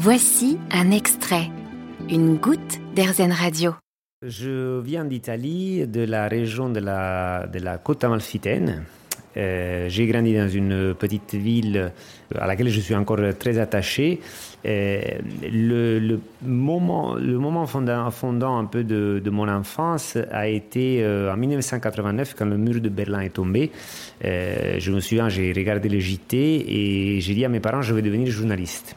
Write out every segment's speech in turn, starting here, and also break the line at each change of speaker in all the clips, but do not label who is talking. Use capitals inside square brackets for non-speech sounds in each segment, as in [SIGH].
Voici un extrait, une goutte d'Airzen Radio.
Je viens d'Italie, de la région de la, de la côte amalfitaine. Euh, j'ai grandi dans une petite ville à laquelle je suis encore très attaché. Euh, le, moment, le moment fondant, un peu de, de, mon enfance a été euh, en 1989 quand le mur de Berlin est tombé. je me souviens, j'ai regardé le JT et j'ai dit à mes parents je vais devenir journaliste.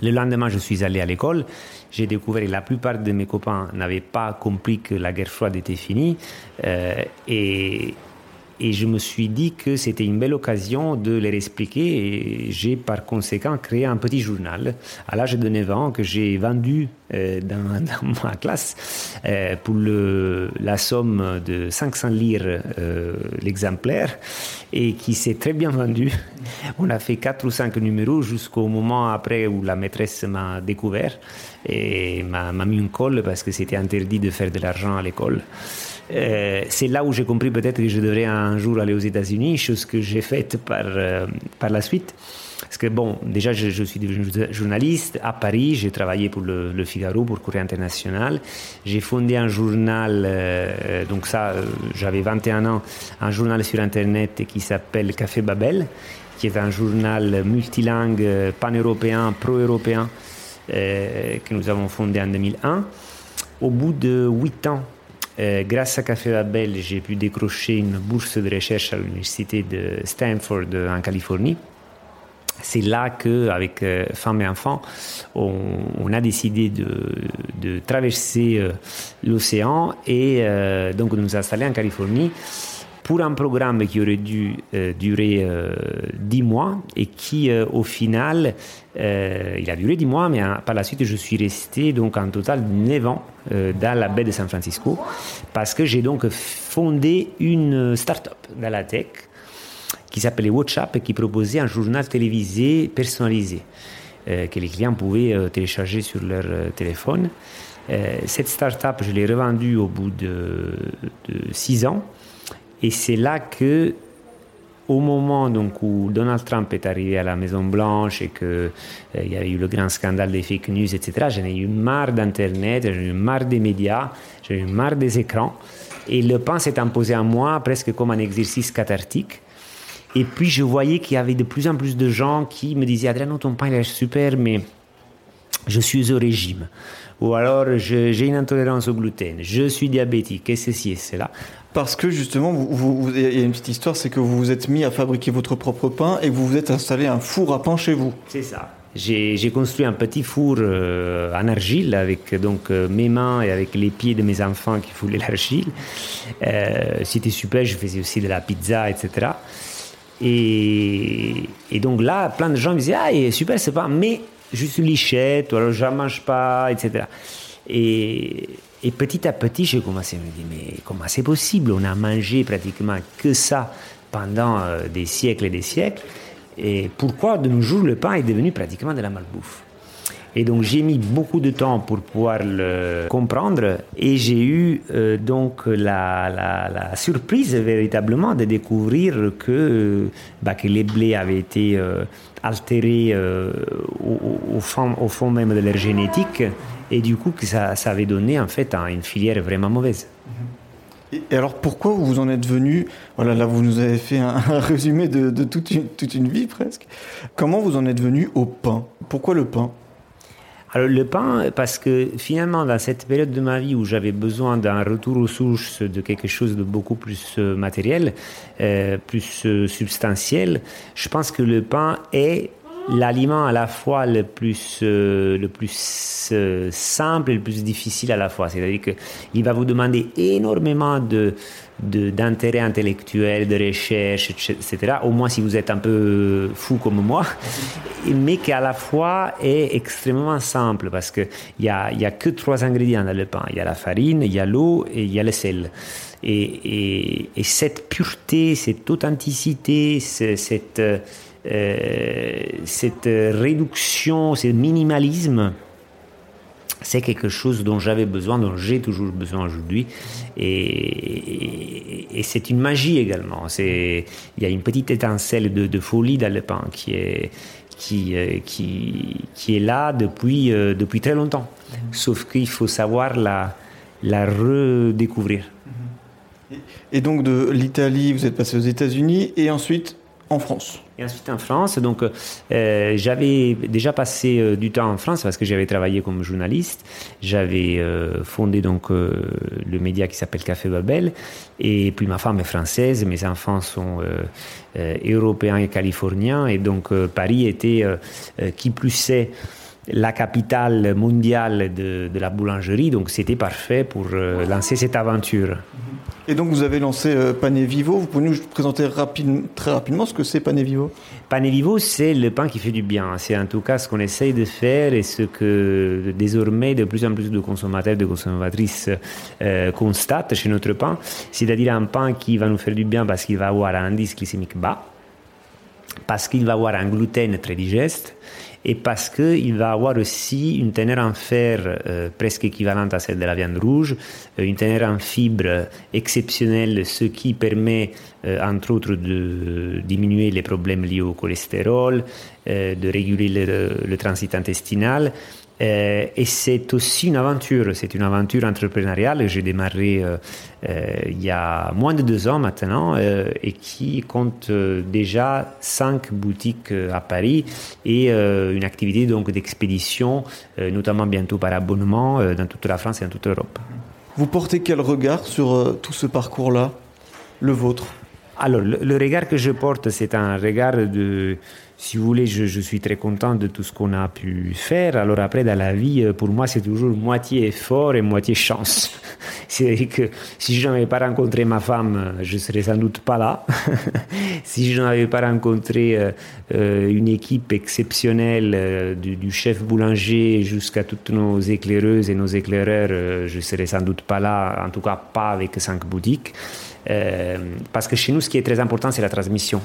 Le lendemain, je suis allé à l'école. J'ai découvert que la plupart de mes copains n'avaient pas compris que la guerre froide était finie. Euh, et je me suis dit que c'était une belle occasion de leur expliquer et j'ai par conséquent créé un petit journal à l'âge de 9 ans que j'ai vendu euh, dans, [LAUGHS] dans, ma classe euh, pour le, la somme de 500 lire euh, l'exemplaire et qui s'est très bien vendu. [LAUGHS] On a fait 4 ou 5 numéros jusqu'au moment après où la maîtresse m'a découvert et m'a mis une colle parce que c'était interdit de faire de l'argent à l'école. Euh, c'est là où j'ai compris peut-être que je devrais un jour aller aux États-Unis, chose que j'ai faite par, euh, par la suite. Parce que bon, déjà je, suis devenu journaliste à Paris, j'ai travaillé pour le, Figaro, pour Courrier International. J'ai fondé un journal, euh, donc ça, j'avais 21 ans, un journal sur Internet qui s'appelle Café Babel, qui est un journal multilingue, pan-européen, pro-européen, que nous avons fondé en 2001. Au bout de 8 ans euh, grâce à Café Babel, j'ai pu décrocher une bourse de recherche à l'université de Stanford en Californie. C'est là que, avec euh, femmes et enfants, on, a décidé de, traverser euh, l'océan et euh, donc de nous installer en Californie pour un programme qui aurait dû euh, durer euh, 10 mois et qui, euh, au final, il a duré 10 mois, mais par la suite, je suis resté donc en total 9 ans dans la baie de San Francisco parce que j'ai donc fondé une start-up dans la tech qui s'appelait WhatsApp et qui proposait un journal télévisé personnalisé que les clients pouvaient télécharger sur leur téléphone. cette start-up, je l'ai revendue au bout de 6 ans et c'est là que, au moment donc, où Donald Trump est arrivé à la Maison Blanche et qu'il euh, y a eu le grand scandale des fake news, etc., j'en ai eu marre d'Internet, j'en ai eu marre des médias, j'en ai eu marre des écrans. Et le pain s'est imposé à moi presque comme un exercice cathartique. Et puis je voyais qu'il y avait de plus en plus de gens qui me disaient Adriano, ton pain il est super, mais je suis au régime. Ou alors j'ai une intolérance au gluten, je suis diabétique, et ceci et cela.
Parce que justement, vous, vous, il y a une petite histoire, c'est que vous vous êtes mis à fabriquer votre propre pain et vous vous êtes installé un four à pain chez vous.
C'est ça. J'ai construit un petit four euh, en argile avec donc euh, mes mains et avec les pieds de mes enfants qui foulaient l'argile. Euh, C'était super, je faisais aussi de la pizza, etc. Et, et donc là, plein de gens me disaient Ah, super, c'est pas, mais juste lichette, ou alors je mange pas, etc. Et, et petit à petit, j'ai commencé à me dire, mais comment c'est possible? On a mangé pratiquement que ça pendant euh, des siècles et des siècles. Et pourquoi de nos jours le pain est devenu pratiquement de la malbouffe? Et donc j'ai mis beaucoup de temps pour pouvoir le comprendre et j'ai eu euh, donc la, surprise véritablement de découvrir que, bah, que les blés avaient été euh, altérés euh, au, fond, au, fond, même de leur génétique et du coup que ça, ça avait donné en fait une filière vraiment mauvaise.
Et alors pourquoi vous en êtes venu? Voilà, là vous nous avez fait un, un résumé de, de toute, une, toute une vie presque. Comment vous en êtes venu au pain? Pourquoi le pain?
Alors le pain, parce que finalement, dans cette période de ma vie où j'avais besoin d'un retour aux sources, de quelque chose de beaucoup plus euh, matériel, euh, plus euh, substantiel, je pense que le pain est l'aliment à la fois le plus, euh, le plus euh, simple et le plus difficile à la fois. C'est-à-dire qu'il va vous demander énormément de, d'intérêt intellectuel, de recherche, etc. Au moins si vous êtes un peu fou comme moi, [LAUGHS] mais qui à la fois est extrêmement simple parce qu'il n'y a, y a que trois ingrédients dans le pain. Il y a la farine, il y a l'eau et il y a le sel. Et, et, et cette pureté, cette authenticité, cette euh, cette réduction, ce minimalisme, c'est quelque chose dont j'avais besoin, dont j'ai toujours besoin aujourd'hui. Et, c'est une magie également. Il y a une petite étincelle de, folie dans le qui est, euh, qui, qui est là depuis, euh, depuis très longtemps. Sauf qu'il faut savoir la, la redécouvrir.
Et donc de l'Italie, vous êtes passé aux États-Unis et ensuite en France.
Et ensuite en France, donc euh, j'avais déjà passé euh, du temps en France parce que j'avais travaillé comme journaliste. J'avais euh, fondé donc le média qui s'appelle Café Babel. Et puis ma femme est française, mes enfants sont européens et californiens. Et donc Paris était, qui plus est, la capitale mondiale de, de la boulangerie. Donc c'était parfait pour lancer cette aventure.
Et donc vous avez lancé euh, Pané Vivo. Vous pouvez nous présenter très rapidement ce que c'est Pané Vivo?
Pané Vivo, c'est le pain qui fait du bien. C'est en tout cas ce qu'on essaye de faire et ce que désormais de plus en plus de consommateurs, de consommatrices euh, constatent chez notre pain. C'est-à-dire un pain qui va nous faire du bien parce qu'il va avoir un indice glycémique bas, parce qu'il va avoir un gluten très digeste et parce qu'il va avoir aussi une teneur en fer euh, presque équivalente à celle de la viande rouge, euh, une teneur en fibres exceptionnelle, ce qui permet euh, entre autres de diminuer les problèmes liés au cholestérol, de réguler le transit intestinal. Euh, et c'est aussi une aventure, c'est une aventure entrepreneuriale. J'ai démarré euh, euh, il y a moins de deux ans maintenant et qui compte déjà cinq boutiques à Paris et une activité donc d'expédition, notamment bientôt par abonnement dans toute la France et dans toute l'Europe.
Vous portez quel regard sur tout ce parcours-là, le vôtre?
Alors, le, regard que je porte, c'est un regard de si vous voulez, je, suis très content de tout ce qu'on a pu faire. Alors après, dans la vie, euh, pour moi, c'est toujours moitié effort et moitié chance. [LAUGHS] C'est que si je n'avais pas rencontré ma femme, je serais sans doute pas là. [LAUGHS] si je n'avais pas rencontré euh, euh, une équipe exceptionnelle du, chef boulanger jusqu'à toutes nos éclaireuses et nos éclaireurs, je serais sans doute pas là. En tout cas, pas avec cinq boutiques. parce que chez nous, ce qui est très important, c'est la transmission.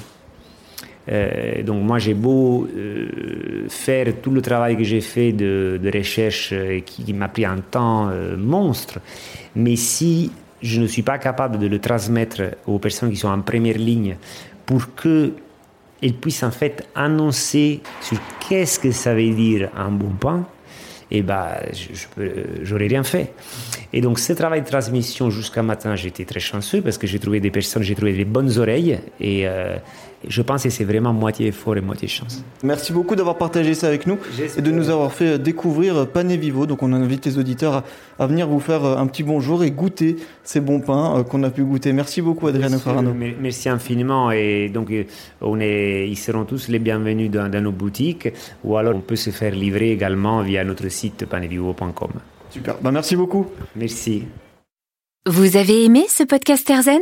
Euh, donc moi j'ai beau euh, faire tout le travail que j'ai fait de, recherche euh, qui, m'a pris un temps monstre, mais si je ne suis pas capable de le transmettre aux personnes qui sont en première ligne pour qu'elles puissent en fait annoncer sur qu'est-ce que ça veut dire un bon pain, et eh ben, je rien fait. Et donc, ce travail de transmission jusqu'à maintenant, j'étais très chanceux parce que j'ai trouvé des personnes, j'ai trouvé des bonnes oreilles et, je pense que c'est vraiment moitié effort et moitié chance.
Merci beaucoup d'avoir partagé ça avec nous et de nous avoir fait découvrir Pané Vivo. Donc on invite les auditeurs à, venir vous faire un petit bonjour et goûter ces bons pains euh, qu'on a pu goûter. Merci beaucoup Adriano Farano.
Merci infiniment et donc euh, on est, ils seront tous les bienvenus dans, nos boutiques ou alors on peut se faire livrer également via notre site panevivo.com.
Super, ben, merci beaucoup.
Merci.
Vous avez aimé ce podcast Erzen